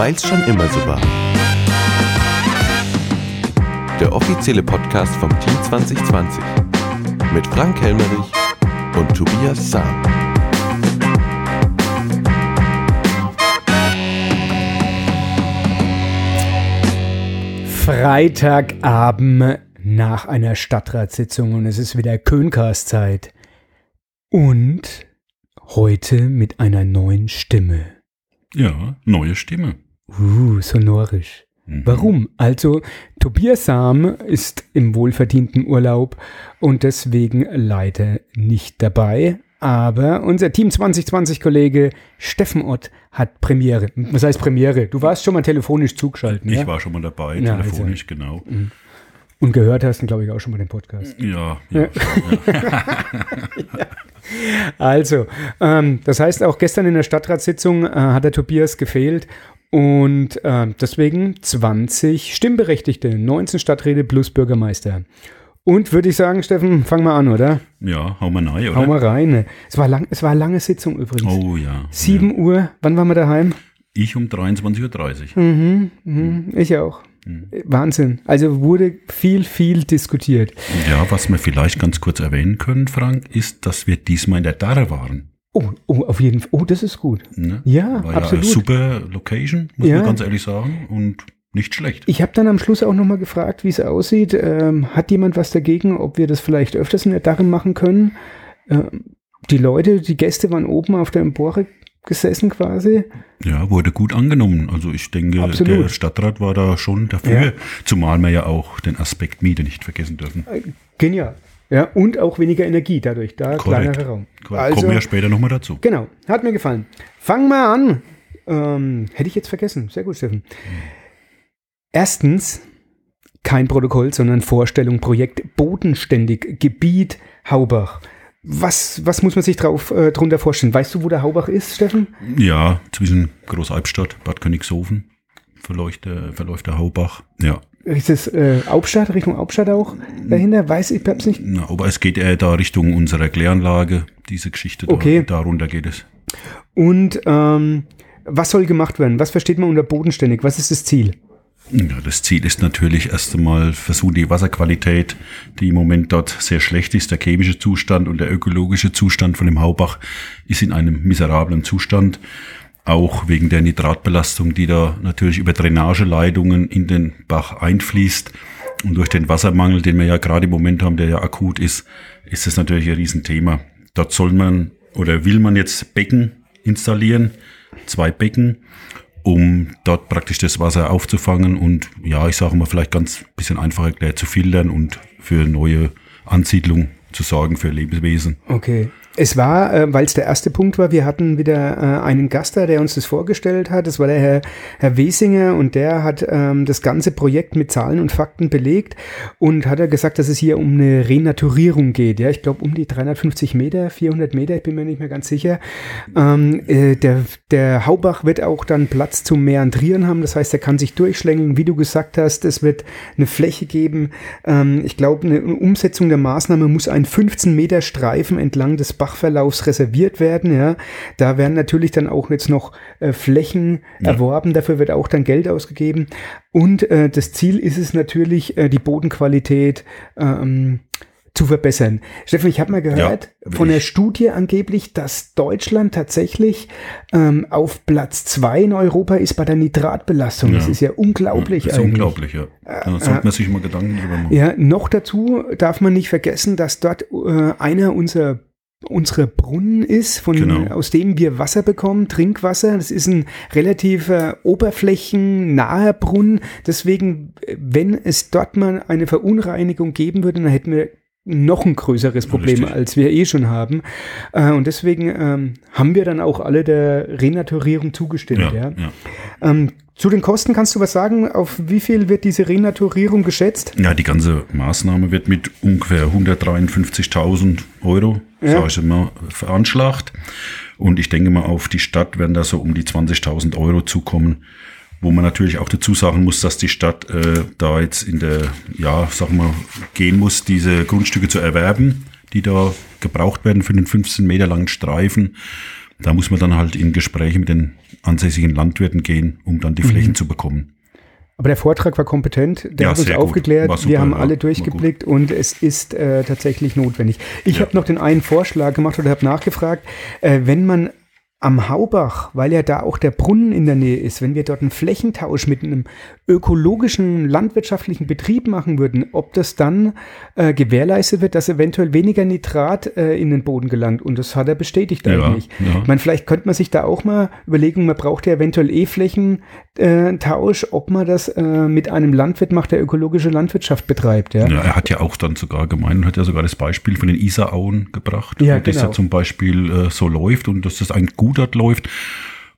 Weil's schon immer so war. Der offizielle Podcast vom Team 2020 mit Frank Helmerich und Tobias Sam. Freitagabend nach einer Stadtratssitzung und es ist wieder Köncast-Zeit. Und heute mit einer neuen Stimme. Ja, neue Stimme. Uh, sonorisch. Mhm. Warum? Also, Tobias Sam ist im wohlverdienten Urlaub und deswegen leider nicht dabei. Aber unser Team 2020-Kollege Steffen Ott hat Premiere. Was heißt Premiere? Du warst schon mal telefonisch zugeschaltet, Ich ja? war schon mal dabei, Ja, also telefonisch, genau. Und gehört hast, glaube ich, auch schon mal den Podcast. Ja, ja. Also, ähm, das heißt, auch gestern in der Stadtratssitzung äh, hat der Tobias gefehlt und äh, deswegen 20 Stimmberechtigte, 19 Stadträte plus Bürgermeister. Und würde ich sagen, Steffen, fang mal an, oder? ja, hau mal rein, oder? Hau mal rein. Es war, lang, es war eine lange Sitzung übrigens. Oh ja. 7 Uhr, wann waren wir daheim? Ich um 23.30 Uhr. Mhm, mhm, ich auch. Wahnsinn. Also wurde viel, viel diskutiert. Ja, was wir vielleicht ganz kurz erwähnen können, Frank, ist, dass wir diesmal in der Darre waren. Oh, oh, auf jeden Fall. Oh, das ist gut. Ne? Ja, War absolut. ja eine super Location, muss Ja. man ganz ehrlich sagen. Und nicht schlecht. Ich habe dann am Schluss auch nochmal gefragt, wie es aussieht. Ähm, hat jemand was dagegen, ob wir das vielleicht öfters in der Darren machen können? Ähm, die Leute, die Gäste waren oben auf der Empore gesessen quasi. Ja, wurde gut angenommen. Also ich denke, Absolut. der Stadtrat war da schon dafür. Ja. Zumal wir ja auch den Aspekt Miete nicht vergessen dürfen. Genial. Ja, und auch weniger Energie dadurch, da Korrekt. kleinerer Raum. Korrekt. Kommen wir ja später nochmal dazu. Genau, hat mir gefallen. Fang mal an. Ähm, hätte ich jetzt vergessen. Sehr gut, Steffen. Erstens, kein Protokoll, sondern Vorstellung, Projekt Bodenständig, Gebiet Haubach. Was, was muss man sich drauf, äh, drunter vorstellen? Weißt du, wo der Haubach ist, Steffen? Ja, zwischen Großalbstadt, Bad Königshofen verläuft der, verläuft der Haubach. Ja, Ist es äh, Hauptstadt, Richtung Hauptstadt auch dahinter? Weiß ich, hab's nicht. Na, aber es geht eher da Richtung unserer Kläranlage, diese Geschichte. Da, Okay. Darunter geht es. Und ähm, was soll gemacht werden? Was versteht man unter bodenständig? Was ist das Ziel? Ja, das Ziel ist natürlich erst einmal versuchen, die Wasserqualität, die im Moment dort sehr schlecht ist, der chemische Zustand und der ökologische Zustand von dem Haubach ist in einem miserablen Zustand. Auch wegen der Nitratbelastung, die da natürlich über Drainageleitungen in den Bach einfließt. Und durch den Wassermangel, den wir ja gerade im Moment haben, der ja akut ist, ist das natürlich ein Riesenthema. Dort soll man oder will man jetzt Becken installieren, zwei Becken, um dort praktisch das Wasser aufzufangen und ja, ich sage mal vielleicht ganz bisschen einfach erklärt zu filtern und für neue Ansiedlung zu sorgen für Lebenswesen. Okay. Es war, äh, weil es der erste Punkt war, wir hatten wieder äh, einen Gast da, der uns das vorgestellt hat. Das war der Herr, Herr Wesinger und der hat ähm, das ganze Projekt mit Zahlen und Fakten belegt und hat er gesagt, dass es hier um eine Renaturierung geht. Ja, ich glaube um die 350 Meter, 400 Meter, ich bin mir nicht mehr ganz sicher. Ähm, äh, der, der Haubach wird auch dann Platz zum Meandrieren haben. Das heißt, er kann sich durchschlängeln, wie du gesagt hast. Es wird eine Fläche geben. Ähm, ich glaube, eine Umsetzung der Maßnahme muss ein 15 Meter Streifen entlang des Bachverlaufs reserviert werden. Ja, da werden natürlich dann auch jetzt noch äh, Flächen erworben. Dafür wird auch dann Geld ausgegeben. Und äh, das Ziel ist es natürlich, äh, die Bodenqualität ähm, zu verbessern. Steffen, ich habe mal gehört will von der Studie angeblich, dass Deutschland tatsächlich ähm, auf Platz zwei in Europa ist bei der Nitratbelastung. Das Ja. ist ja unglaublich das ist eigentlich. unglaublich, ja. Da sollte man sich mal Gedanken drüber machen. Ja, noch dazu darf man nicht vergessen, dass dort äh, einer unserer unsere Brunnen ist, von, Genau. aus dem wir Wasser bekommen, Trinkwasser. Das ist ein relativ äh, oberflächennaher Brunnen. Deswegen, äh, wenn es dort mal eine Verunreinigung geben würde, dann hätten wir noch ein größeres Problem, Richtig. als wir eh schon haben. Äh, und deswegen ähm, haben wir dann auch alle der Renaturierung zugestimmt. Ja, Ja, ja. Ähm, zu den Kosten kannst du was sagen? Auf wie viel wird diese Renaturierung geschätzt? Ja, die ganze Maßnahme wird mit ungefähr 153.000 Euro, Ja. ich mal, veranschlagt. Und ich denke mal, auf die Stadt werden da so um die 20.000 Euro zukommen. Wo man natürlich auch dazu sagen muss, dass die Stadt äh, da jetzt in der, ja, sag mal, gehen muss, diese Grundstücke zu erwerben, die da gebraucht werden für den 15 Meter langen Streifen. Da muss man dann halt in Gespräche mit den ansässigen Landwirten gehen, um dann die Flächen zu bekommen. Aber der Vortrag war kompetent, der Ja, hat uns aufgeklärt, super, wir haben ja, alle durchgeblickt und es ist äh, tatsächlich notwendig. Ich Ja. habe noch den einen Vorschlag gemacht oder habe nachgefragt, äh, wenn man am Haubach, weil ja da auch der Brunnen in der Nähe ist, wenn wir dort einen Flächentausch mit einem ökologischen landwirtschaftlichen Betrieb machen würden, ob das dann äh, gewährleistet wird, dass eventuell weniger Nitrat äh, in den Boden gelangt. Und das hat er bestätigt Ja, eigentlich. ja. Ich meine, vielleicht könnte man sich da auch mal überlegen, man braucht ja eventuell eh Flächentausch, ob man das äh, mit einem Landwirt macht, der ökologische Landwirtschaft betreibt. Ja. Ja, er hat ja auch dann sogar gemeint und hat ja sogar das Beispiel von den Isarauen gebracht, Ja, wo das genau. ja zum Beispiel äh, so läuft und dass das eigentlich gut dort läuft.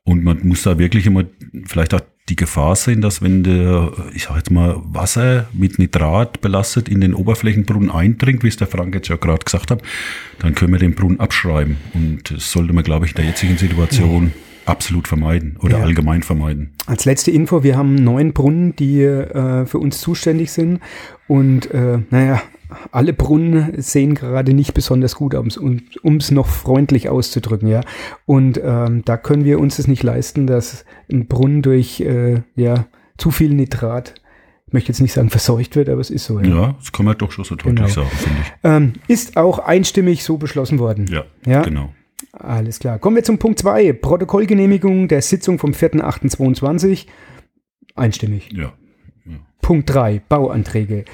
Und man muss da wirklich immer vielleicht auch die Gefahr sehen, dass wenn der, ich sag jetzt mal, Wasser mit Nitrat belastet in den Oberflächenbrunnen eindringt, wie es der Frank jetzt ja gerade gesagt hat, dann können wir den Brunnen abschreiben. Und das sollte man, glaube ich, in der jetzigen Situation absolut vermeiden oder Ja. allgemein vermeiden. Als letzte Info, wir haben neun Brunnen, die äh, für uns zuständig sind. Und äh, naja, alle Brunnen sehen gerade nicht besonders gut aus, um es noch freundlich auszudrücken, ja. Und ähm, da können wir uns es nicht leisten, dass ein Brunnen durch äh, ja, zu viel Nitrat, ich möchte jetzt nicht sagen verseucht wird, aber es ist so. Ja. Ja, das kann man doch schon so deutlich Genau. sagen, finde ich. Ähm, ist auch einstimmig so beschlossen worden. Ja, Ja. genau. Alles klar. Kommen wir zum Punkt 2. Protokollgenehmigung der Sitzung vom 4.8.22. Einstimmig. Ja. Punkt 3, Bauanträge.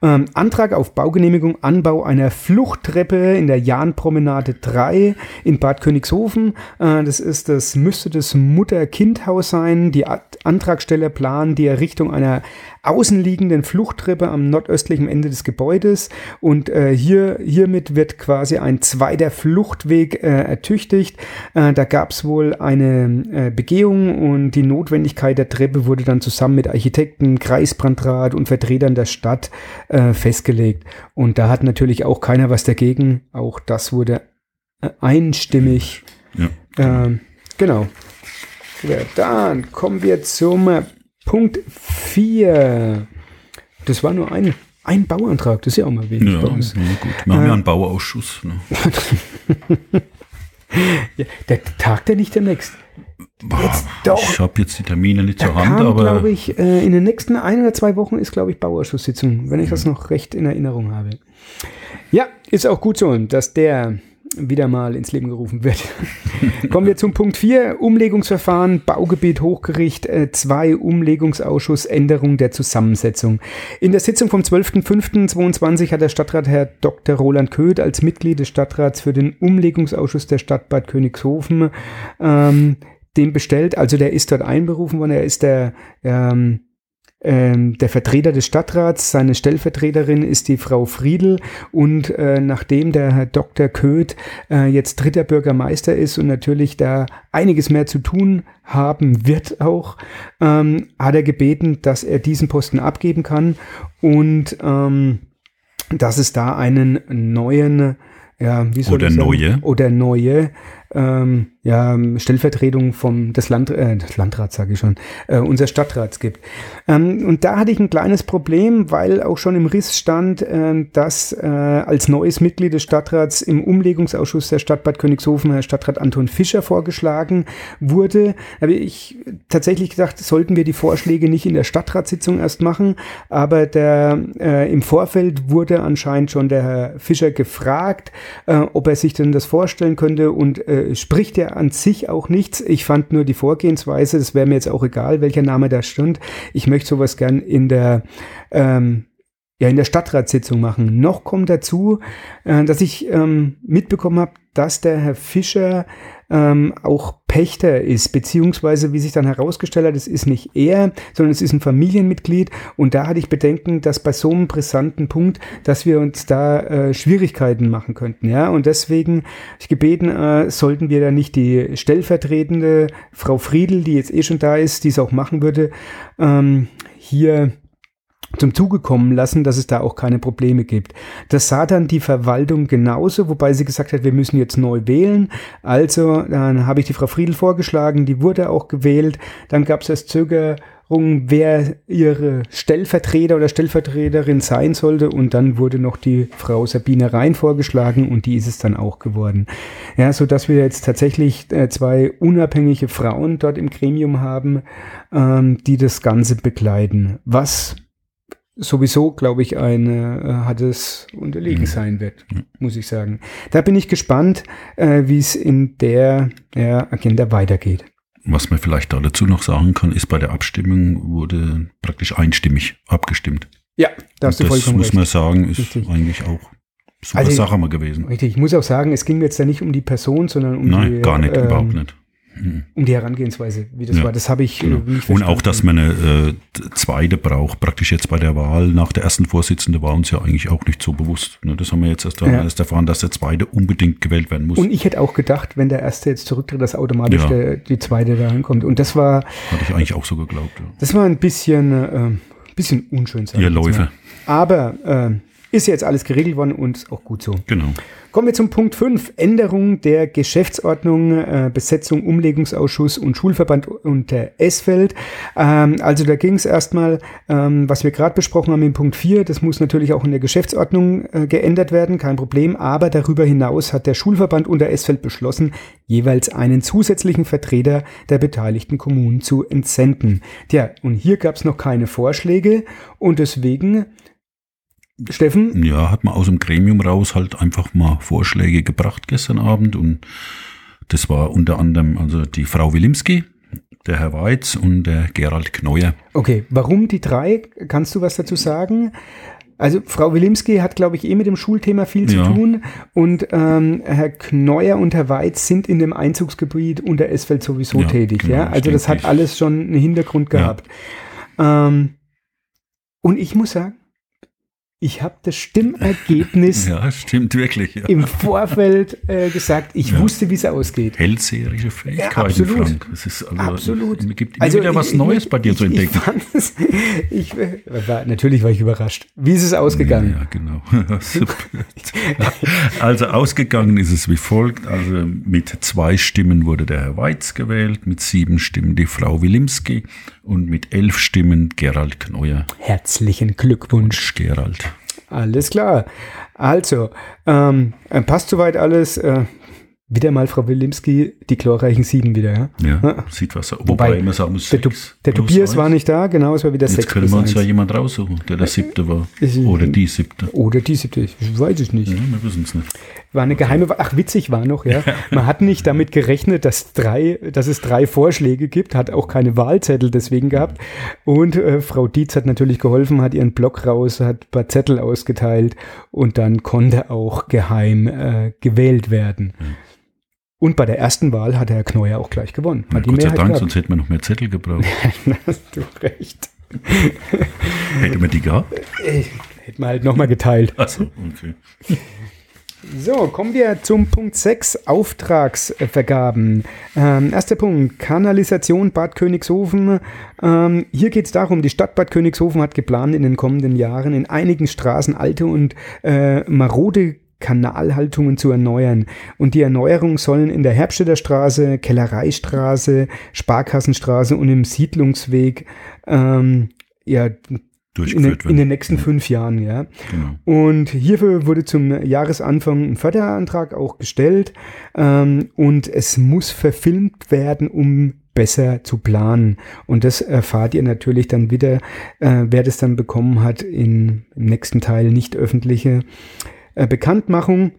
Ähm, Antrag auf Baugenehmigung, Anbau einer Fluchttreppe in der Jahnpromenade 3 in Bad Königshofen. Äh, das ist das, müsste das Mutter-Kind-Haus sein. Die Antragsteller planen die Errichtung einer außenliegenden Fluchttreppe am nordöstlichen Ende des Gebäudes und äh, hier, hiermit wird quasi ein zweiter Fluchtweg äh, ertüchtigt. Äh, da gab es wohl eine äh, Begehung und die Notwendigkeit der Treppe wurde dann zusammen mit Architekten, Kreisbrandrat und Vertretern der Stadt äh, festgelegt. Und da hat natürlich auch keiner was dagegen. Auch das wurde einstimmig Ja. ähm, genau. Ja, dann kommen wir zum Punkt 4. Das war nur ein, ein Bauantrag, das ist ja auch mal wenig Ja, bei uns. ja, gut. Wir haben ja einen Bauausschuss. Ne? Der tagt ja nicht demnächst. Jetzt doch. Ich habe jetzt die Termine nicht zur Hand, kam, aber glaube ich, äh, in den nächsten ein oder zwei Wochen ist, glaube ich, Bauausschusssitzung, wenn ich das noch recht in Erinnerung habe. Ja, ist auch gut so, dass der wieder mal ins Leben gerufen wird. Kommen wir zum Punkt 4, Umlegungsverfahren, Baugebiet Hochgericht 2, Umlegungsausschuss, Änderung der Zusammensetzung. In der Sitzung vom 12.05.22 hat der Stadtrat Herr Dr. Roland Köth als Mitglied des Stadtrats für den Umlegungsausschuss der Stadt Bad Königshofen ähm, den bestellt. Also der ist dort einberufen worden. Er ist der ähm, ähm, der Vertreter des Stadtrats, seine Stellvertreterin ist die Frau Friedel und äh, nachdem der Herr Dr. Köth äh, jetzt dritter Bürgermeister ist und natürlich da einiges mehr zu tun haben wird auch, ähm, hat er gebeten, dass er diesen Posten abgeben kann und ähm, dass es da einen neuen ja, wie soll Oder ich sagen? neue. Oder neue ähm, ja, Stellvertretung vom, des, Land, äh, des Landrats, sage ich schon, äh, unser Stadtrats gibt. Ähm, und da hatte ich ein kleines Problem, weil auch schon im Riss stand, äh, dass äh, als neues Mitglied des Stadtrats im Umlegungsausschuss der Stadt Bad Königshofen Herr Stadtrat Anton Fischer vorgeschlagen wurde. Habe ich tatsächlich gedacht, sollten wir die Vorschläge nicht in der Stadtratssitzung erst machen, aber der, äh, im Vorfeld wurde anscheinend schon der Herr Fischer gefragt, äh, ob er sich denn das vorstellen könnte und äh, spricht ja an sich auch nichts. Ich fand nur die Vorgehensweise, das wäre mir jetzt auch egal, welcher Name da stand. Ich möchte sowas gern in der ähm, ja, in der Stadtratssitzung machen. Noch kommt dazu, äh, dass ich ähm, mitbekommen habe, dass der Herr Fischer ähm, auch Pächter ist, beziehungsweise wie sich dann herausgestellt hat, es ist nicht er, sondern es ist ein Familienmitglied. Und da hatte ich Bedenken, dass bei so einem brisanten Punkt, dass wir uns da äh, Schwierigkeiten machen könnten, ja, und deswegen ich gebeten, äh, sollten wir da nicht die stellvertretende Frau Friedel, die jetzt eh schon da ist, die es auch machen würde, ähm, hier zum Zuge kommen lassen, dass es da auch keine Probleme gibt. Das sah dann die Verwaltung genauso, wobei sie gesagt hat, wir müssen jetzt neu wählen. Also dann habe ich die Frau Friedl vorgeschlagen, die wurde auch gewählt. Dann gab es das Zöger wer ihre Stellvertreter oder Stellvertreterin sein sollte. Und dann wurde noch die Frau Sabine Rhein vorgeschlagen und die ist es dann auch geworden. Ja, so dass wir jetzt tatsächlich äh, zwei unabhängige Frauen dort im Gremium haben, ähm, die das Ganze begleiten. Was sowieso, glaube ich, ein äh, hartes Unterlegen mhm. sein wird, mhm. muss ich sagen. Da bin ich gespannt, äh, wie es in der ja, Agenda weitergeht. Was man vielleicht da dazu noch sagen kann, ist, bei der Abstimmung wurde praktisch einstimmig abgestimmt. Ja, da hast du vollkommen Das muss man sagen, ist Richtig. eigentlich auch super also, Sache mal gewesen. Richtig, ich muss auch sagen, es ging jetzt ja nicht um die Person, sondern um Nein, die... gar nicht, ähm, überhaupt nicht um die Herangehensweise, wie das ja, war. Das habe ich. Genau. Äh, und auch, dass man eine äh, zweite braucht, praktisch jetzt bei der Wahl nach der ersten Vorsitzende war uns ja eigentlich auch nicht so bewusst. Ne? Das haben wir jetzt erst, ja. erst erfahren, dass der zweite unbedingt gewählt werden muss. Und ich hätte auch gedacht, wenn der erste jetzt zurücktritt, dass automatisch ja. der, die zweite da hinkommt. Und das war. Hatte ich eigentlich auch so geglaubt. Das war ein bisschen, äh, bisschen unschön. Ihr Läufe. Aber äh, ist jetzt alles geregelt worden und auch gut so. Genau. Kommen wir zum Punkt 5. Änderung der Geschäftsordnung, äh, Besetzung, Umlegungsausschuss und Schulverband unter Esfeld. Ähm, also da ging es erstmal, ähm, was wir gerade besprochen haben in Punkt 4, das muss natürlich auch in der Geschäftsordnung äh, geändert werden, kein Problem. Aber darüber hinaus hat der Schulverband unter Esfeld beschlossen, jeweils einen zusätzlichen Vertreter der beteiligten Kommunen zu entsenden. Tja, und hier gab es noch keine Vorschläge und deswegen Steffen? Ja, hat man aus dem Gremium raus halt einfach mal Vorschläge gebracht gestern Abend und das war unter anderem also die Frau Wilimski, der Herr Weiz und der Gerald Kneuer. Okay, warum die drei? Kannst du was dazu sagen? Also Frau Wilimski hat, glaube ich, eh mit dem Schulthema viel zu ja. tun und ähm, Herr Kneuer und Herr Weiz sind in dem Einzugsgebiet unter Esfeld sowieso ja, tätig. Genau, ja, also das hat alles schon einen Hintergrund gehabt. Ja. Ähm, und ich muss sagen, ich habe das Stimmergebnis ja, stimmt wirklich, ja. im Vorfeld äh, gesagt. Ich ja. wusste, wie es ausgeht. Hellseherische Fähigkeiten, ja, absolut. Frank. Es ist also, absolut. Es gibt immer also wieder was ich, Neues bei dir ich, zu entdecken. Ich, ich war, natürlich war ich überrascht. Wie ist es ausgegangen? Ja, genau. also ausgegangen ist es wie folgt. Also mit zwei Stimmen wurde der Herr Weiz gewählt, mit sieben Stimmen die Frau Wilimski und mit elf Stimmen Gerald Kneuer. Herzlichen Glückwunsch. Gerald. Alles klar. Also, ähm, passt soweit alles. Äh, wieder mal Frau Wilimski, die glorreichen sieben wieder. Ja, ja sieht was. Wobei, Wobei immer sagen muss, der, der Tobias eins. war nicht da, genau, es war wieder Jetzt sechs. Jetzt können wir uns ja jemand raussuchen, der der siebte war. Oder die siebte. Oder die siebte, ich weiß es nicht. Ja, wir wissen es nicht. War eine geheime, ach witzig war noch, ja. Man hat nicht damit gerechnet, dass drei, dass es drei Vorschläge gibt, hat auch keine Wahlzettel deswegen gehabt. Und äh, Frau Dietz hat natürlich geholfen, hat ihren Blog raus, hat ein paar Zettel ausgeteilt und dann konnte auch geheim äh, gewählt werden. Ja. Und bei der ersten Wahl hat Herr Kneuer auch gleich gewonnen. Hat ja, Gott sei Dank, gehabt. sonst hätten wir noch mehr Zettel gebraucht. hast du recht. Hätte man die gehabt? Äh, hätten wir halt nochmal geteilt. Achso, okay. So, kommen wir zum Punkt 6, Auftragsvergaben. Ähm, erster Punkt, Kanalisation Bad Königshofen. Ähm, hier geht es darum, die Stadt Bad Königshofen hat geplant, in den kommenden Jahren in einigen Straßen alte und äh, marode Kanalhaltungen zu erneuern. Und die Erneuerungen sollen in der Herbststädter Straße, Kellereistraße, Sparkassenstraße und im Siedlungsweg ähm, ja, in, den, in den nächsten fünf Jahren, ja. Genau. Und hierfür wurde zum Jahresanfang ein Förderantrag auch gestellt ähm, und es muss verfilmt werden, um besser zu planen. Und das erfahrt ihr natürlich dann wieder, äh, wer das dann bekommen hat in, im nächsten Teil nicht öffentliche äh, Bekanntmachung.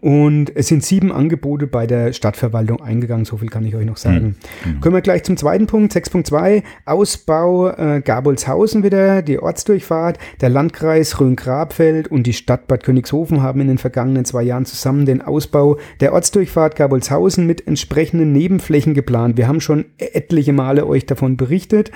Und es sind sieben Angebote bei der Stadtverwaltung eingegangen, so viel kann ich euch noch sagen. Mhm. Kommen wir gleich zum zweiten Punkt, 6.2, Ausbau äh, Gabolshausen wieder, die Ortsdurchfahrt. Der Landkreis Rhön-Grabfeld und die Stadt Bad Königshofen haben in den vergangenen zwei Jahren zusammen den Ausbau der Ortsdurchfahrt Gabolshausen mit entsprechenden Nebenflächen geplant. Wir haben schon etliche Male euch davon berichtet.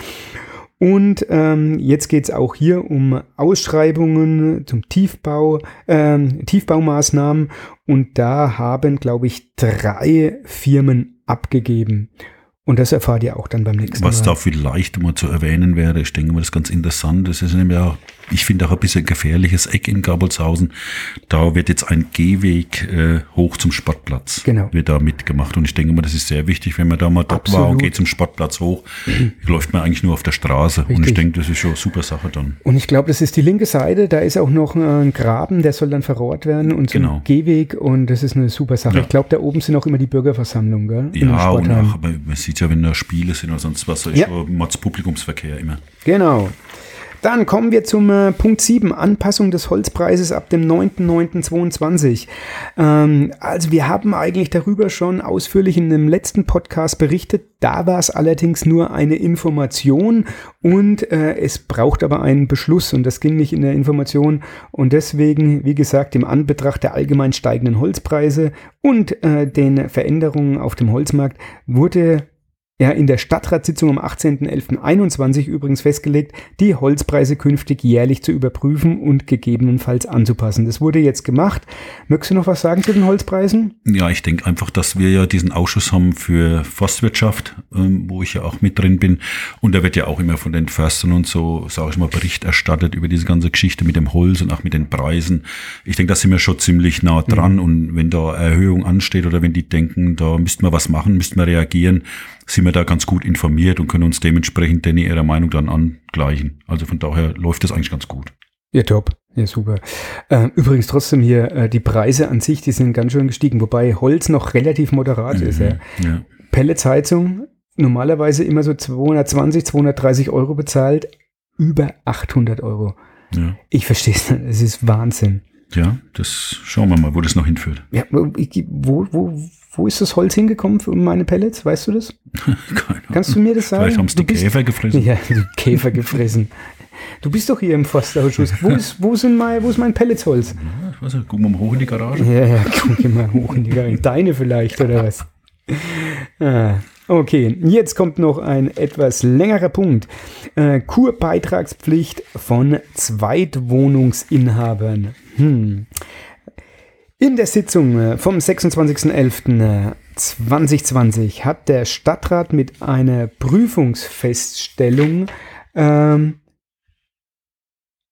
Und ähm, jetzt geht es auch hier um Ausschreibungen zum Tiefbau, ähm, Tiefbaumaßnahmen. Und da haben, glaube ich, drei Firmen abgegeben. Und das erfahrt ihr auch dann beim nächsten Was Mal. da vielleicht mal zu erwähnen wäre, ich denke mal, das ist ganz interessant. Das ist nämlich auch, ich finde auch ein bisschen gefährliches Eck in Gabelshausen. Da wird jetzt ein Gehweg äh, hoch zum Sportplatz. Genau. Wird da mitgemacht. Und ich denke mal, das ist sehr wichtig, wenn man da mal dort war und geht zum Sportplatz hoch, läuft man eigentlich nur auf der Straße. Und Richtig. ich denke, das ist schon eine super Sache dann. Und ich glaube, das ist die linke Seite, da ist auch noch ein Graben, der soll dann verrohrt werden und so Genau. ein Gehweg und das ist eine super Sache. Ja. Ich glaube, da oben sind auch immer die Bürgerversammlungen, gell? In Ja, und auch, aber man sieht ja, wenn da Spiele sind oder sonst was, da ist Ja. schon Mods Publikumsverkehr immer. Genau. Dann kommen wir zum äh, Punkt 7, Anpassung des Holzpreises ab dem 9.9.22. Ähm, also wir haben eigentlich darüber schon ausführlich in dem letzten Podcast berichtet. Da war es allerdings nur eine Information und äh, es braucht aber einen Beschluss und das ging nicht in der Information und deswegen, wie gesagt, im Anbetracht der allgemein steigenden Holzpreise und äh, den Veränderungen auf dem Holzmarkt wurde ja, in der Stadtratssitzung am 18.11.21 übrigens festgelegt, die Holzpreise künftig jährlich zu überprüfen und gegebenenfalls anzupassen. Das wurde jetzt gemacht. Möchtest du noch was sagen zu den Holzpreisen? Ja, ich denke einfach, dass wir ja diesen Ausschuss haben für Forstwirtschaft, ähm, wo ich ja auch mit drin bin. Und da wird ja auch immer von den Förstern und so, sage ich mal, Bericht erstattet über diese ganze Geschichte mit dem Holz und auch mit den Preisen. Ich denke, da sind wir schon ziemlich nah dran. Und wenn da Erhöhung ansteht oder wenn die denken, da müssten wir was machen, müssten wir reagieren, sind wir da ganz gut informiert und können uns dementsprechend denn ihrer Meinung dann angleichen. Also von daher läuft das eigentlich ganz gut. Ja, top. Ja, super. Ähm, übrigens trotzdem hier, äh, die Preise an sich, die sind ganz schön gestiegen, wobei Holz noch relativ moderat ist. Ja. Ja. Pelletsheizung, normalerweise immer so 220, 230 Euro bezahlt, über 800 Euro. Ja. Ich verstehe es nicht, es ist Wahnsinn. Ja, das schauen wir mal, wo das noch hinführt. Ja, wo, wo, wo, ist das Holz hingekommen für meine Pellets? Weißt du das? Keine Kannst du mir das sagen? Vielleicht haben es die bist- Käfer gefressen. Ja, die Käfer gefressen. Du bist doch hier im Forstausschuss. Wo ist, wo sind mein, wo ist mein Pelletsholz? Ja, ich weiß nicht, gucken wir mal hoch in die Garage. Ja, ja, guck mal hoch in die Garage. Deine vielleicht, oder was? Ah, okay, jetzt kommt noch ein etwas längerer Punkt. Äh, Kurbeitragspflicht von Zweitwohnungsinhabern. Hm. In der Sitzung äh, vom 26.11.2020 hat der Stadtrat mit einer Prüfungsfeststellung ähm,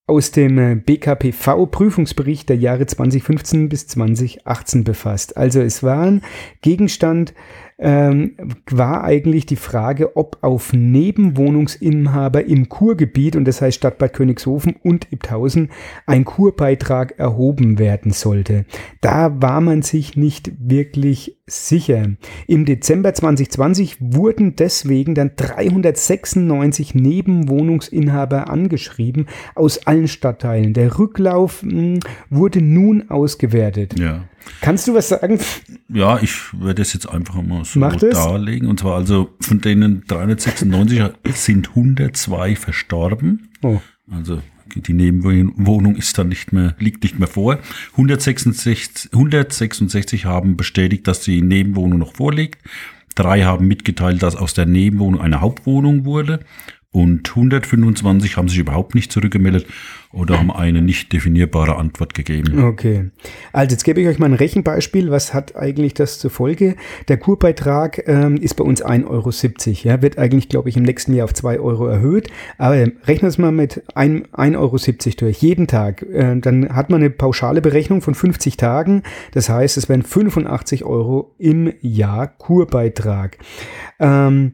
aus dem äh, BKPV-Prüfungsbericht der Jahre 2015 bis 2018 befasst. Also es war ein Gegenstand, ähm, war eigentlich die Frage, ob auf Nebenwohnungsinhaber im Kurgebiet, und das heißt Stadtbad Königshofen und Ibthausen, ein Kurbeitrag erhoben werden sollte. Da war man sich nicht wirklich sicher. Im Dezember 2020 wurden deswegen dann 396 Nebenwohnungsinhaber angeschrieben aus allen Stadtteilen. Der Rücklauf mh, wurde nun ausgewertet. Ja. Kannst du was sagen? Ja, ich werde es jetzt einfach mal so Mach das. darlegen. Und zwar also von denen 396 sind 102 verstorben. Oh. Also die Nebenwohnung ist dann nicht mehr, liegt nicht mehr vor. 166, 166 haben bestätigt, dass die Nebenwohnung noch vorliegt. Drei haben mitgeteilt, dass aus der Nebenwohnung eine Hauptwohnung wurde. Und 125 haben sich überhaupt nicht zurückgemeldet oder haben eine nicht definierbare Antwort gegeben. Okay. Also jetzt gebe ich euch mal ein Rechenbeispiel. Was hat eigentlich das zur Folge? Der Kurbeitrag ähm, ist bei uns 1,70 Euro. Ja, wird eigentlich, glaube ich, im nächsten Jahr auf 2 Euro erhöht. Aber rechnen es mal mit 1,70 Euro durch, jeden Tag. Äh, dann hat man eine pauschale Berechnung von 50 Tagen. Das heißt, es wären 85 Euro im Jahr Kurbeitrag. Ähm,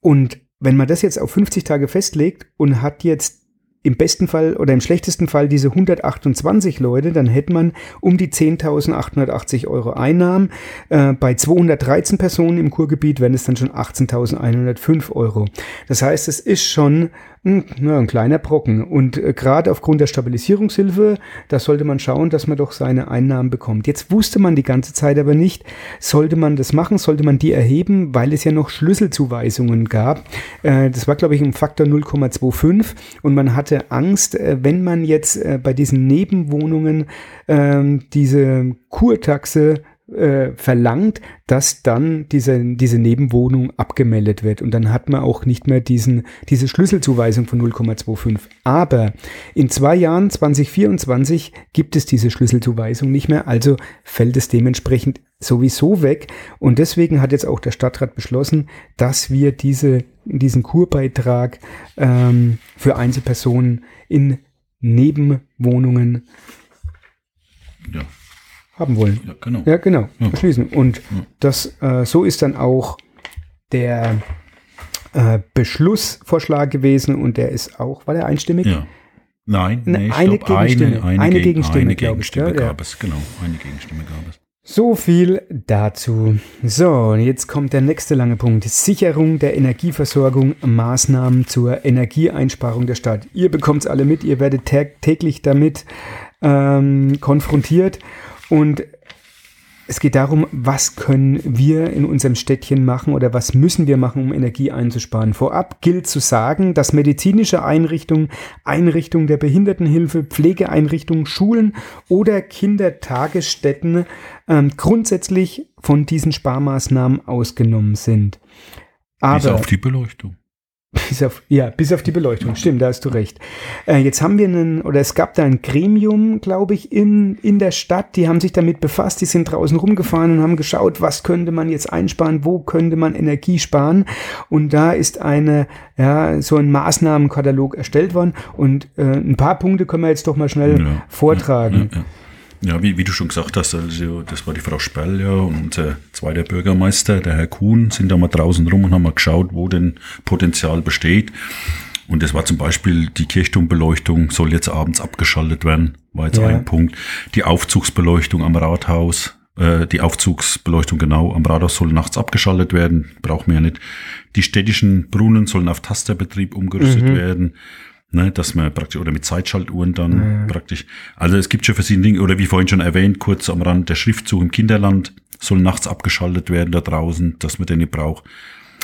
und wenn man das jetzt auf 50 Tage festlegt und hat jetzt im besten Fall oder im schlechtesten Fall diese 128 Leute, dann hätte man um die 10.880 Euro Einnahmen. Äh, bei 213 Personen im Kurgebiet wären es dann schon 18.105 Euro. Das heißt, es ist schon ein, na, ein kleiner Brocken. Und äh, gerade aufgrund der Stabilisierungshilfe, da sollte man schauen, dass man doch seine Einnahmen bekommt. Jetzt wusste man die ganze Zeit aber nicht, sollte man das machen, sollte man die erheben, weil es ja noch Schlüsselzuweisungen gab. Äh, das war, glaube ich, um Faktor 0,25 und man hatte Angst, äh, wenn man jetzt äh, bei diesen Nebenwohnungen ähm, diese Kurtaxe äh, verlangt, dass dann diese, diese Nebenwohnung abgemeldet wird. Und dann hat man auch nicht mehr diesen, diese Schlüsselzuweisung von 0,25. Aber in zwei Jahren, 2024, gibt es diese Schlüsselzuweisung nicht mehr. Also fällt es dementsprechend sowieso weg. Und deswegen hat jetzt auch der Stadtrat beschlossen, dass wir diese, diesen Kurbeitrag ähm, für Einzelpersonen in Nebenwohnungen Ja, haben wollen. ja genau. Ja, genau. Ja. Beschließen. Und das, äh, so ist dann auch der äh, Beschlussvorschlag gewesen und der ist auch, war der einstimmig? Ja. Nein, Ne, nee, eine stopp. Gegenstimme. Eine, Eine Gegen- Gegenstimme, eine glaub ich, Gegenstimme ja, ja. gab es, genau. Eine Gegenstimme gab es. So viel dazu. So, und jetzt kommt der nächste lange Punkt. Sicherung der Energieversorgung, Maßnahmen zur Energieeinsparung der Stadt. Ihr bekommt es alle mit, ihr werdet täglich damit ähm, konfrontiert. Und es geht darum, was können wir in unserem Städtchen machen oder was müssen wir machen, um Energie einzusparen. Vorab gilt zu sagen, dass medizinische Einrichtungen, Einrichtungen der Behindertenhilfe, Pflegeeinrichtungen, Schulen oder Kindertagesstätten ähm, grundsätzlich von diesen Sparmaßnahmen ausgenommen sind. Bis Aber auf die Beleuchtung. Bis auf, ja, bis auf die Beleuchtung, stimmt, da hast du recht. Äh, jetzt haben wir einen, oder es gab da ein Gremium, glaube ich, in, in der Stadt, die haben sich damit befasst, die sind draußen rumgefahren und haben geschaut, was könnte man jetzt einsparen, wo könnte man Energie sparen. Und da ist eine, ja, so ein Maßnahmenkatalog erstellt worden und äh, ein paar Punkte können wir jetzt doch mal schnell Ja, vortragen. Ja, ja. Ja, wie, wie du schon gesagt hast, also das war die Frau Sperl, ja, und unser zweiter Bürgermeister, der Herr Kuhn, sind da mal draußen rum und haben mal geschaut, wo denn Potenzial besteht. Und das war zum Beispiel die Kirchturmbeleuchtung soll jetzt abends abgeschaltet werden, war jetzt Ja. ein Punkt. Die Aufzugsbeleuchtung am Rathaus, äh, die Aufzugsbeleuchtung genau am Rathaus soll nachts abgeschaltet werden, braucht man ja nicht. Die städtischen Brunnen sollen auf Tasterbetrieb umgerüstet Mhm. werden. Ne, dass man praktisch, oder mit Zeitschaltuhren dann praktisch. Also es gibt schon verschiedene Dinge, oder wie vorhin schon erwähnt, kurz am Rand, der Schriftzug im Kinderland soll nachts abgeschaltet werden da draußen, dass man den nicht braucht.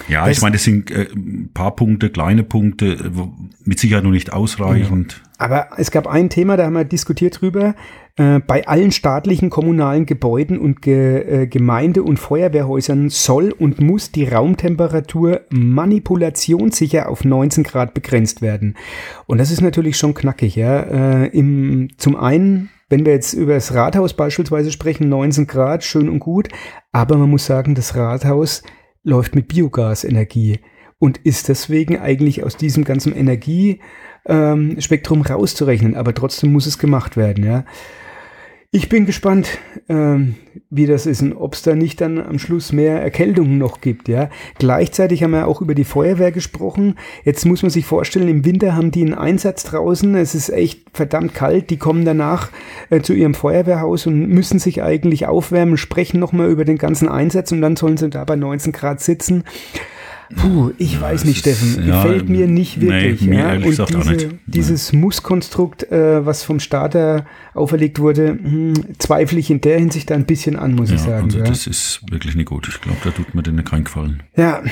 Ja, ich meine, das sind äh, ein paar Punkte, kleine Punkte, äh, mit Sicherheit noch nicht ausreichend. Aber es gab ein Thema, da haben wir diskutiert drüber. Äh, bei allen staatlichen, kommunalen Gebäuden und Ge äh, Gemeinde- und Feuerwehrhäusern soll und muss die Raumtemperatur manipulationssicher auf 19 Grad begrenzt werden. Und das ist natürlich schon knackig. Ja? Äh, im, zum einen, wenn wir jetzt über das Rathaus beispielsweise sprechen, 19 Grad, schön und gut. Aber man muss sagen, das Rathaus läuft mit Biogasenergie und ist deswegen eigentlich aus diesem ganzen Energie ähm, rauszurechnen, aber trotzdem muss es gemacht werden, ja. Ich bin gespannt, ähm, wie das ist und ob es da nicht dann am Schluss mehr Erkältungen noch gibt, ja. Gleichzeitig haben wir auch über die Feuerwehr gesprochen. Jetzt muss man sich vorstellen, im Winter haben die einen Einsatz draußen. Es ist echt verdammt kalt. Die kommen danach äh, zu ihrem Feuerwehrhaus und müssen sich eigentlich aufwärmen, sprechen nochmal über den ganzen Einsatz und dann sollen sie da bei 19 Grad sitzen. Puh, ich weiß das nicht, ist- Steffen. ja, Gefällt mir nicht nee, wirklich. mir ja? Und diese, nicht. Nee. dieses Musskonstrukt, äh, was vom Starter auferlegt wurde, hm, zweifle ich in der Hinsicht da ein bisschen an, muss Ja, ich sagen. also ja. das ist wirklich nicht gut. Ich glaube, da tut mir denen keinen Gefallen. Ja,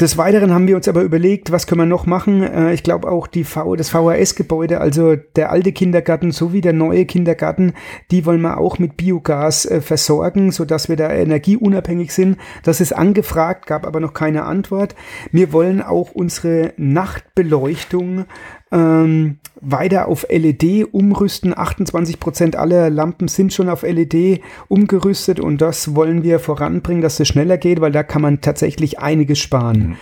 des Weiteren haben wir uns aber überlegt, was können wir noch machen. Äh, ich glaube auch die v das VHS-Gebäude, also der alte Kindergarten sowie der neue Kindergarten, die wollen wir auch mit Biogas äh, versorgen, sodass wir da energieunabhängig sind. Das ist angefragt, gab aber noch keine Antwort. Wir wollen auch unsere Nachtbeleuchtung ähm, weiter auf LED umrüsten. 28 Prozent aller Lampen sind schon auf LED umgerüstet und das wollen wir voranbringen, dass es schneller geht, weil da kann man tatsächlich einiges sparen.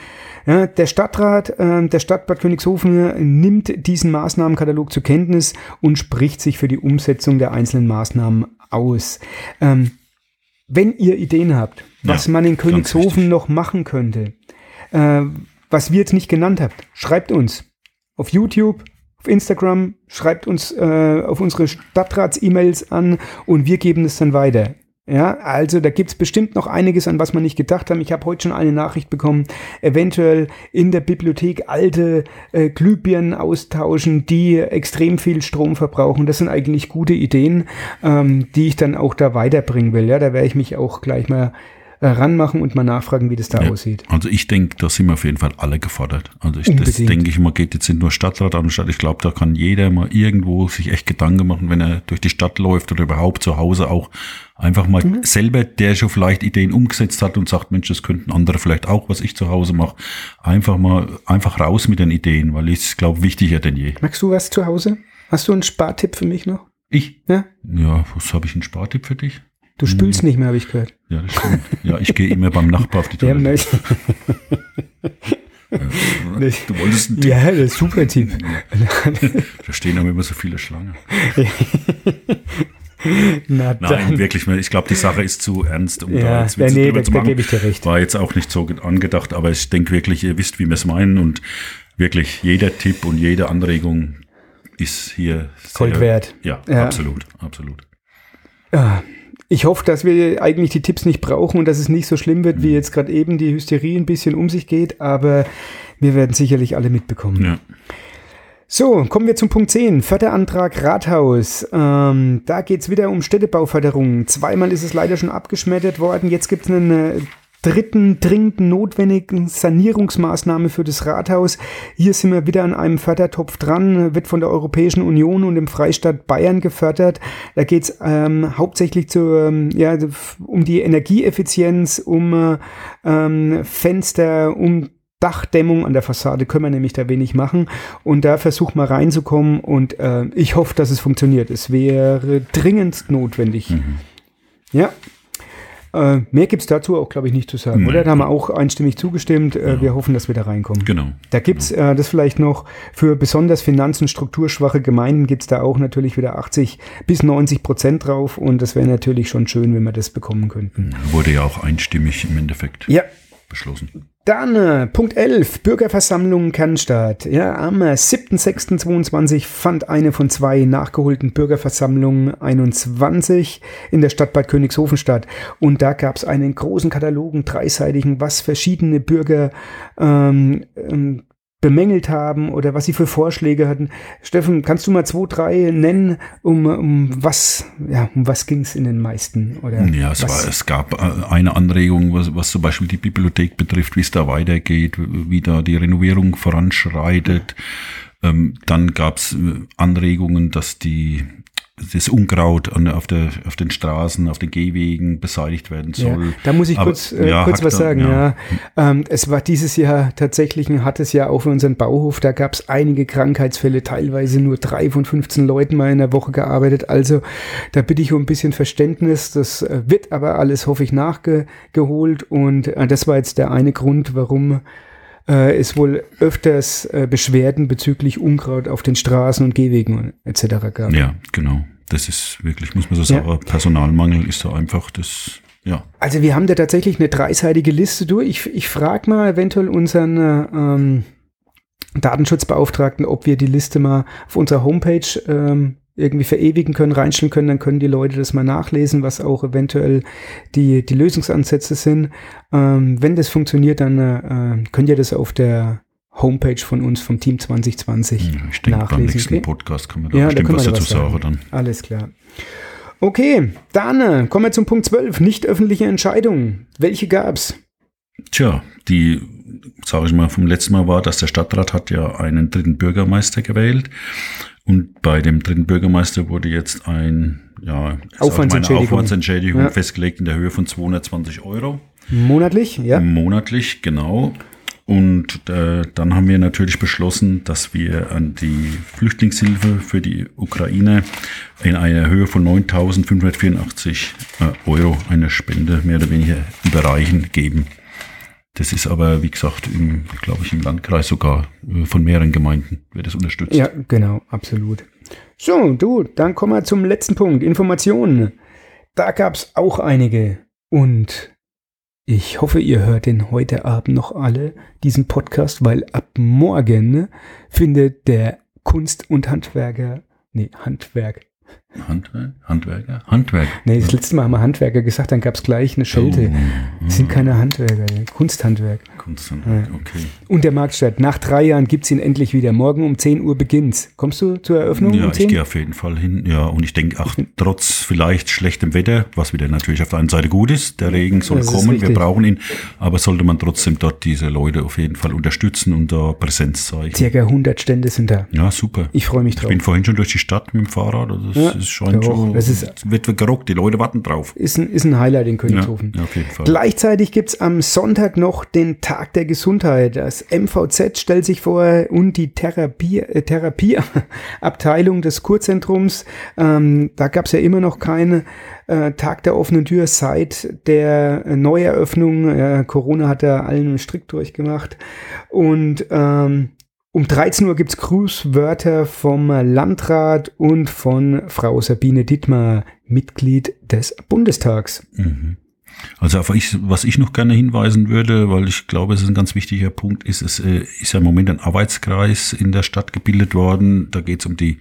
Ja, der Stadtrat äh, der Stadt Bad Königshofen nimmt diesen Maßnahmenkatalog zur Kenntnis und spricht sich für die Umsetzung der einzelnen Maßnahmen aus. Ähm, wenn ihr Ideen habt, was Ja, man in Königshofen noch machen könnte, äh, was wir jetzt nicht genannt habt, schreibt uns auf YouTube, auf Instagram, schreibt uns äh, auf unsere Stadtrats-E-Mails an und wir geben es dann weiter. Ja, also da gibt's bestimmt noch einiges, an was wir nicht gedacht haben. Ich habe heute schon eine Nachricht bekommen, eventuell in der Bibliothek alte äh, Glühbirnen austauschen, die extrem viel Strom verbrauchen. Das sind eigentlich gute Ideen, ähm, die ich dann auch da weiterbringen will. Ja, da werde ich mich auch gleich mal ranmachen und mal nachfragen, wie das da Ja. aussieht. Also ich denke, da sind wir auf jeden Fall alle gefordert. Also ich, das denke ich mal, geht jetzt nicht nur Stadtrat an Stadt. Ich glaube, da kann jeder mal irgendwo sich echt Gedanken machen, wenn er durch die Stadt läuft oder überhaupt zu Hause auch einfach mal Mhm. selber, der schon vielleicht Ideen umgesetzt hat und sagt, Mensch, das könnten andere vielleicht auch, was ich zu Hause mache. Einfach mal, einfach raus mit den Ideen, weil ich glaube, wichtiger denn je. Magst du was zu Hause? Hast du einen Spartipp für mich noch? Ich? Ja? Ja, was habe ich einen Spartipp für dich? Du spülst nicht mehr, habe ich gehört. Ja, das stimmt. Ja, ich gehe immer beim Nachbar auf die Ja, Toilette. du wolltest einen Tipp. ja, das ist super Tipp. Da stehen aber immer so viele Schlangen. Na Nein, dann. wirklich, ich glaube, die Sache ist zu ernst, um da Ja, jetzt ja, Witze nee, drüber da, zu da machen. gebe ich dir recht. War jetzt auch nicht so angedacht, aber ich denke wirklich, ihr wisst, wie wir es meinen und wirklich jeder Tipp und jede Anregung ist hier Gold wert. Ja, Ja. absolut, absolut. Ah, Ich hoffe, dass wir eigentlich die Tipps nicht brauchen und dass es nicht so schlimm wird, wie jetzt gerade eben die Hysterie ein bisschen um sich geht, aber wir werden sicherlich alle mitbekommen. Ja. So, kommen wir zum Punkt 10. Förderantrag Rathaus. Ähm, da geht's wieder um Städtebauförderung. Zweimal ist es leider schon abgeschmettert worden. Jetzt gibt's einen äh, dritten dringend notwendigen Sanierungsmaßnahme für das Rathaus. Hier sind wir wieder an einem Fördertopf dran, wird von der Europäischen Union und dem Freistaat Bayern gefördert. Da geht's ähm, hauptsächlich zu, ähm, ja, um die Energieeffizienz, um äh, ähm, Fenster, um Dachdämmung an der Fassade können wir nämlich da wenig machen. Und da versucht mal reinzukommen und äh, ich hoffe, dass es funktioniert. Es wäre dringend notwendig. Mhm. Ja. Äh, mehr gibt's dazu auch, glaube ich, nicht zu sagen, Nee. oder? Da haben wir auch einstimmig zugestimmt. Äh, Wir hoffen, dass wir da reinkommen. Genau. Da gibt's äh, das vielleicht noch für besonders finanz- und strukturschwache Gemeinden gibt's da auch natürlich wieder 80 bis 90 Prozent drauf und das wäre natürlich schon schön, wenn wir das bekommen könnten. Wurde ja auch einstimmig im Endeffekt Ja, beschlossen. Dann Punkt 11, Bürgerversammlung Kernstadt. Ja, am äh, 7.6.22 fand eine von zwei nachgeholten Bürgerversammlungen 21 in der Stadt Bad Königshofen statt. Und da gab es einen großen Katalogen, dreiseitigen, was verschiedene Bürger ähm, ähm, bemängelt haben oder was sie für Vorschläge hatten. Steffen, kannst du mal zwei, drei nennen, um, um was, ja, um was ging es in den meisten? Oder Ja, es, was? war, es gab äh, eine Anregung, was, was zum Beispiel die Bibliothek betrifft, wie es da weitergeht, wie da die Renovierung voranschreitet. Ähm, dann gab es Anregungen, dass die das Unkraut an, auf, der, auf den Straßen, auf den Gehwegen beseitigt werden Ja, soll. da muss ich Aber- kurz, äh, ja, kurz was sagen. Ja. ja. Ähm, es war dieses Jahr tatsächlich ein hartes Jahr auch für unseren Bauhof. Da gab es einige Krankheitsfälle, teilweise nur drei von 15 Leuten mal in der Woche gearbeitet. Also da bitte ich um ein bisschen Verständnis. Das äh, wird aber alles, hoffe ich, nachgeholt. Und äh, das war jetzt der eine Grund, warum äh, es wohl öfters äh, Beschwerden bezüglich Unkraut auf den Straßen und Gehwegen etc. gab. Ja, genau. Das ist wirklich, muss man so Ja. sagen, Personalmangel ist da einfach das, ja. Also wir haben da tatsächlich eine dreiseitige Liste durch. Ich, ich frage mal eventuell unseren äh, ähm, Datenschutzbeauftragten, ob wir die Liste mal auf unserer Homepage ähm, irgendwie verewigen können, reinstellen können, dann können die Leute das mal nachlesen, was auch eventuell die, die Lösungsansätze sind. Ähm, wenn das funktioniert, dann äh, könnt ihr das auf der Homepage von uns vom Team 2020 Ich denke, beim nachlesen. nächsten okay? Podcast können wir da Ja, da bestimmt können wir da dazu was sagen. sagen dann. Alles klar. Okay, dann äh, kommen wir zum Punkt 12. Nicht öffentliche Entscheidungen. Welche gab's? Tja, die, sage ich mal, vom letzten Mal war, dass der Stadtrat hat ja einen dritten Bürgermeister gewählt. Und bei dem dritten Bürgermeister wurde jetzt ein, ja, Aufwandsentschädigung. Aufwandsentschädigung Ja. festgelegt in der Höhe von 220 Euro. Monatlich? Ja. Monatlich, genau. Und äh, dann haben wir natürlich beschlossen, dass wir an die Flüchtlingshilfe für die Ukraine in einer Höhe von 9.584 äh, Euro eine Spende mehr oder weniger überreichen geben. Das ist aber, wie gesagt, glaube ich, im Landkreis sogar äh, von mehreren Gemeinden wird es unterstützt. Ja, genau, absolut. So, du, dann kommen wir zum letzten Punkt. Informationen. Da gab's auch einige. Und ich hoffe, ihr hört den heute Abend noch alle, diesen Podcast, weil ab morgen findet der Kunst- und Handwerker, nee, Handwerk, Handwerk, Handwerker? Handwerk. Nee, das letzte Mal haben wir Handwerker gesagt, dann gab es gleich eine Schelte. Oh, Das sind keine Handwerker, ja. Kunsthandwerk. Kunsthandwerk, okay. Und der Marktstadt. Nach drei Jahren gibt's ihn endlich wieder. Morgen um 10 Uhr beginnt's. Kommst du zur Eröffnung Ja, um ich 10? gehe auf jeden Fall hin. Ja, und ich denke, ach, trotz vielleicht schlechtem Wetter, was wieder natürlich auf der einen Seite gut ist, der Regen soll Das kommen, wir brauchen ihn, aber sollte man trotzdem dort diese Leute auf jeden Fall unterstützen und da Präsenz zeigen. Circa 100 Stände sind da. Ja, super. Ich freue mich Ich drauf. bin vorhin schon durch die Stadt mit dem Fahrrad. Also Ja, ist scheint doch, schon. das ist- wird gerockt, die Leute warten drauf. Ist ein, ist ein Highlight in Königshofen. ja, auf jeden Fall. Gleichzeitig gibt's am Sonntag noch den Tag der Gesundheit. Das MVZ stellt sich vor und die Therapie, äh, Therapieabteilung des Kurzentrums. Ähm, da gab's ja immer noch keinen äh, Tag der offenen Tür seit der Neueröffnung. Äh, Corona hat da allen einen Strick durchgemacht. Und ähm, um 13 Uhr gibt's Grußwörter vom Landrat und von Frau Sabine Dittmar, Mitglied des Bundestags. Mhm. Also auf ich, was ich noch gerne hinweisen würde, weil ich glaube, es ist ein ganz wichtiger Punkt, ist, es äh, ist ja im Moment ein Arbeitskreis in der Stadt gebildet worden. Da geht es um die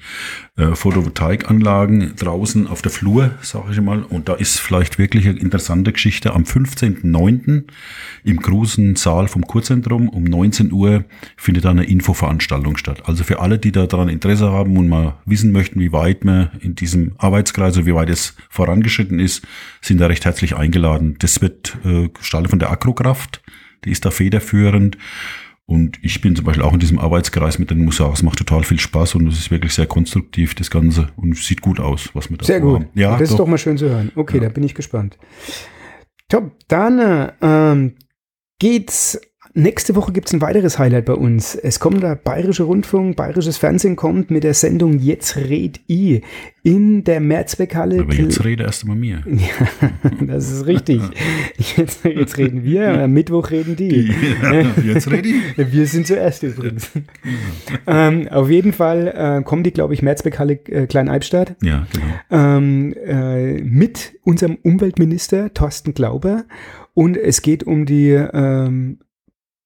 äh, Photovoltaikanlagen draußen auf der Flur, sage ich mal. Und da ist vielleicht wirklich eine interessante Geschichte. Am 15.09. im großen Saal vom Kurzentrum um 19 Uhr findet da eine Infoveranstaltung statt. Also für alle, die da daran Interesse haben und mal wissen möchten, wie weit man in diesem Arbeitskreis oder wie weit es vorangeschritten ist, sind da recht herzlich eingeladen. Das wird äh, gestaltet von der Agrokraft, die ist da federführend. Und ich bin zum Beispiel auch in diesem Arbeitskreis mit den Museums. Es macht total viel Spaß und es ist wirklich sehr konstruktiv, das Ganze. Und es sieht gut aus, was wir da Sehr gut. Ja, das ist doch. doch mal schön zu hören. Okay, Ja. da bin ich gespannt. Top. Dann äh, ähm, geht's. Nächste Woche gibt's ein weiteres Highlight bei uns. Es kommt der Bayerische Rundfunk, Bayerisches Fernsehen kommt mit der Sendung Jetzt red I in der Mehrzweckhalle. Aber jetzt rede erst einmal mir. Ja, das ist richtig. Jetzt, jetzt reden wir, am Mittwoch reden die. jetzt rede ich. Wir sind zuerst übrigens. ähm, auf jeden Fall äh, kommen die, glaube ich, Mehrzweckhalle äh, Klein-Albstadt Ja, genau. ähm, äh, mit unserem Umweltminister Thorsten Glauber und es geht um die ähm,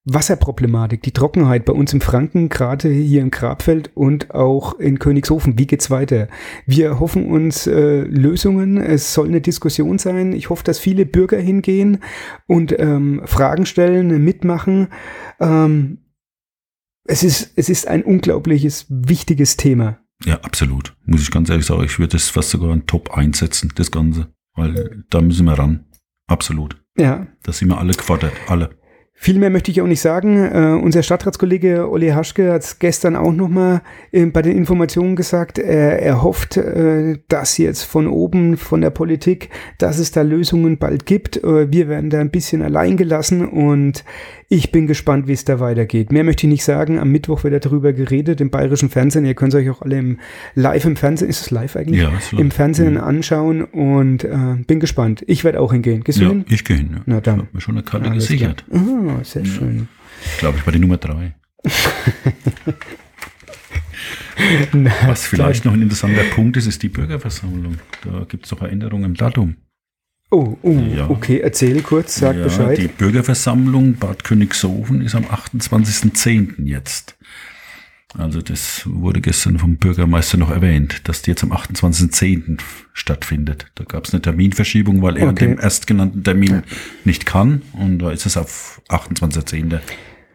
Wasserproblematik, die Trockenheit bei uns im Franken, gerade hier im Grabfeld und auch in Königshofen. Wie geht's weiter? Wir hoffen uns äh, Lösungen. Es soll eine Diskussion sein. Ich hoffe, dass viele Bürger hingehen und ähm, Fragen stellen, mitmachen. Ähm, es ist, es ist ein unglaubliches, wichtiges Thema. Ja, absolut. Muss ich ganz ehrlich sagen, ich würde das fast sogar in Top einsetzen, das Ganze. Weil da müssen wir ran. Absolut. Ja, Da sind wir alle gefordert. Alle. Viel mehr möchte ich auch nicht sagen. Äh, unser Stadtratskollege Olli Haschke hat es gestern auch nochmal äh, bei den Informationen gesagt. Er, er hofft, äh, dass jetzt von oben, von der Politik, dass es da Lösungen bald gibt. Äh, wir werden da ein bisschen allein gelassen und ich bin gespannt, wie es da weitergeht. Mehr möchte ich nicht sagen. Am Mittwoch wird darüber geredet im bayerischen Fernsehen. Ihr könnt es euch auch alle im live im Fernsehen, ist es live eigentlich? Ja, ist live. Im Fernsehen Mhm. anschauen und äh, bin gespannt. Ich werde auch hingehen. Gehst du Ja, hin? ich gehe hin. Ja. Na dann. Ich habe mir schon eine Karte Alles gesichert. klar. Ah, sehr schön. Ich glaube, ich war die Nummer drei. Na, Was vielleicht noch ein interessanter Punkt ist, ist die Bürgerversammlung. Da gibt es doch Änderungen im Datum. Oh, oh Ja. okay, erzähl kurz, sag ja, Bescheid. Die Bürgerversammlung Bad Königshofen ist am 28.10. jetzt. Also das wurde gestern vom Bürgermeister noch erwähnt, dass die jetzt am 28.10. stattfindet. Da gab es eine Terminverschiebung, weil er Okay. an dem erstgenannten Termin nicht kann. Und da ist es auf 28.10.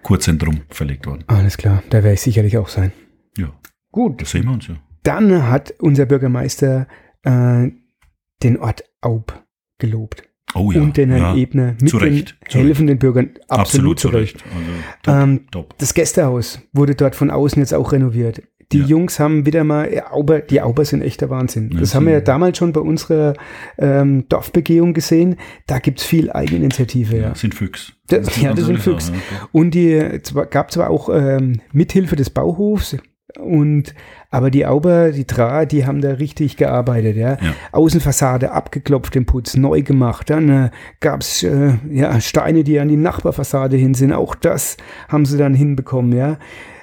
Kurzentrum verlegt worden. Alles klar, da werde ich sicherlich auch sein. Ja, Gut, da sehen wir uns ja. dann hat unser Bürgermeister äh, den Ort Aub gelobt. Oh ja. und den Herrn ja. Ebner mit Zu Recht, den helfenden Bürgern absolut, zu Recht. Also, top, Ähm. Das Gästehaus wurde dort von außen jetzt auch renoviert. Die Ja. Jungs haben wieder mal, ja, Auber, die Auber sind echter Wahnsinn. Ja, das haben wir ja damals schon bei unserer ähm, Dorfbegehung gesehen. Da gibt's viel Eigeninitiative. Ja. Ja, sind Füchs. Das- muss ja, das sind Füchs. Und die zwar, gab zwar auch ähm, Mithilfe des Bauhofs und aber die Auber, die Tra, die haben da richtig gearbeitet, ja. Ja. Außenfassade abgeklopft, den Putz neu gemacht. Dann äh, gab's äh, ja Steine, die an die Nachbarfassade hin sind. Auch das haben sie dann hinbekommen, ja.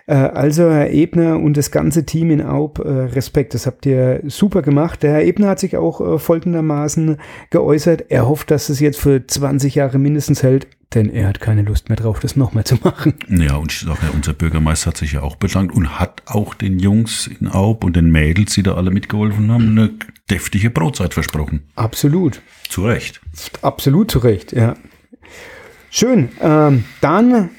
Äh, Also Herr Ebner und das ganze Team in Aub, äh, Respekt, das habt ihr super gemacht. Der Herr Ebner hat sich auch äh, folgendermaßen geäußert. Er hofft, dass es jetzt für 20 Jahre mindestens hält, denn er hat keine Lust mehr drauf, das nochmal zu machen. Ja, und ich sage ja, unser Bürgermeister hat sich ja auch bedankt und hat auch den Jungs in Aub und den Mädels, die da alle mitgeholfen haben, eine deftige Brotzeit versprochen. Absolut. Zu Recht. Absolut zu Recht, ja. Schön. Ähm, dann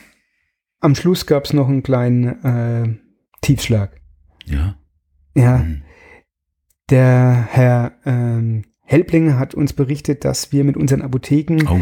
am Schluss gab es noch einen kleinen äh, Tiefschlag. Ja. Ja. Mhm. Der Herr ähm, Helblinger hat uns berichtet, dass wir mit unseren Apotheken Oh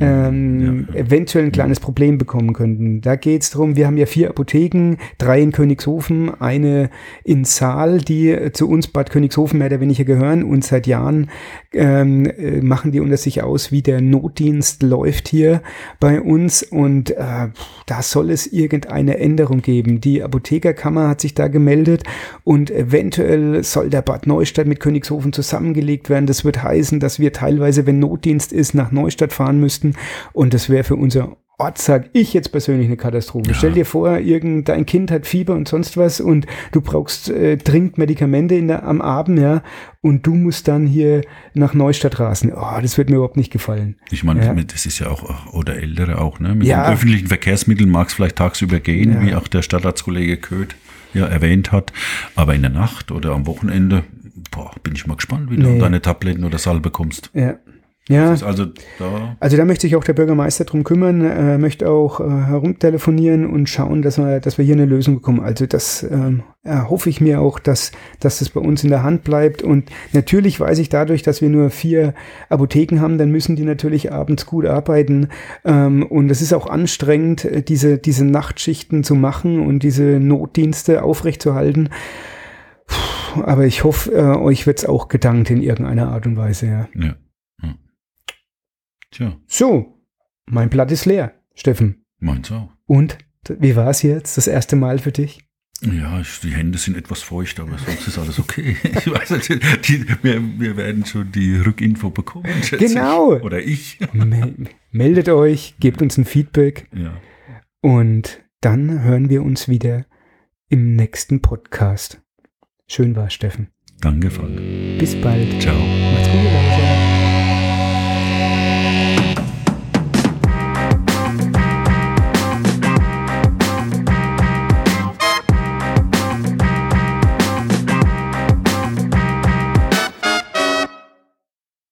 ja. ähm, ja. eventuell ein kleines Problem bekommen könnten. Da geht es darum, wir haben ja vier Apotheken, drei in Königshofen, eine in Saal, die äh, zu uns Bad Königshofen mehr oder weniger gehören und seit Jahren ähm, äh, machen die unter sich aus, wie der Notdienst läuft hier bei uns und äh, da soll es irgendeine Änderung geben. Die Apothekerkammer hat sich da gemeldet und eventuell soll der Bad Neustadt mit Königshofen zusammengelegt werden. Das wird heißen, dass wir teilweise, wenn Notdienst ist, nach Neustadt fahren müssten und das wäre für unser Ort, sag ich jetzt persönlich eine Katastrophe. Ja. Stell dir vor, irgendein Kind hat Fieber und sonst was und du brauchst äh, dringend Medikamente in der, am Abend, ja, und du musst dann hier nach Neustadt rasen. Oh, das wird mir überhaupt nicht gefallen. Ich meine, Ja. das ist ja auch, oder Ältere auch, ne? Mit Ja. den öffentlichen Verkehrsmitteln mag es vielleicht tagsüber gehen, wie auch der Stadtratskollege Köth ja erwähnt hat. Aber in der Nacht oder am Wochenende, boah, bin ich mal gespannt, wie du Nee. an deine Tabletten oder Salbe bekommst. Ja. Ja. Also da. Also da möchte sich auch der Bürgermeister drum kümmern, äh, möchte auch äh, herumtelefonieren und schauen, dass wir, dass wir hier eine Lösung bekommen. Also das ähm, erhoffe ich mir auch, dass, dass das bei uns in der Hand bleibt. Und natürlich weiß ich dadurch, dass wir nur vier Apotheken haben, dann müssen die natürlich abends gut arbeiten. Ähm, und es ist auch anstrengend, äh, diese, diese Nachtschichten zu machen und diese Notdienste aufrechtzuerhalten. Aber ich hoffe, äh, euch wird's auch gedankt in irgendeiner Art und Weise, ja. Ja. ja. Tja, So, mein Blatt ist leer, Steffen. meins auch. Und wie war es jetzt das erste Mal für dich? Ja, die Hände sind etwas feucht, aber sonst ist alles okay. Ich weiß nicht, die, wir, wir werden schon die Rückinfo bekommen. Genau. Ich. Oder ich. Me meldet euch, gebt uns ein Feedback Ja. und dann hören wir uns wieder im nächsten Podcast. Schön war Steffen. Danke, Frank. Bis bald. Ciao. Macht's gut, Leute.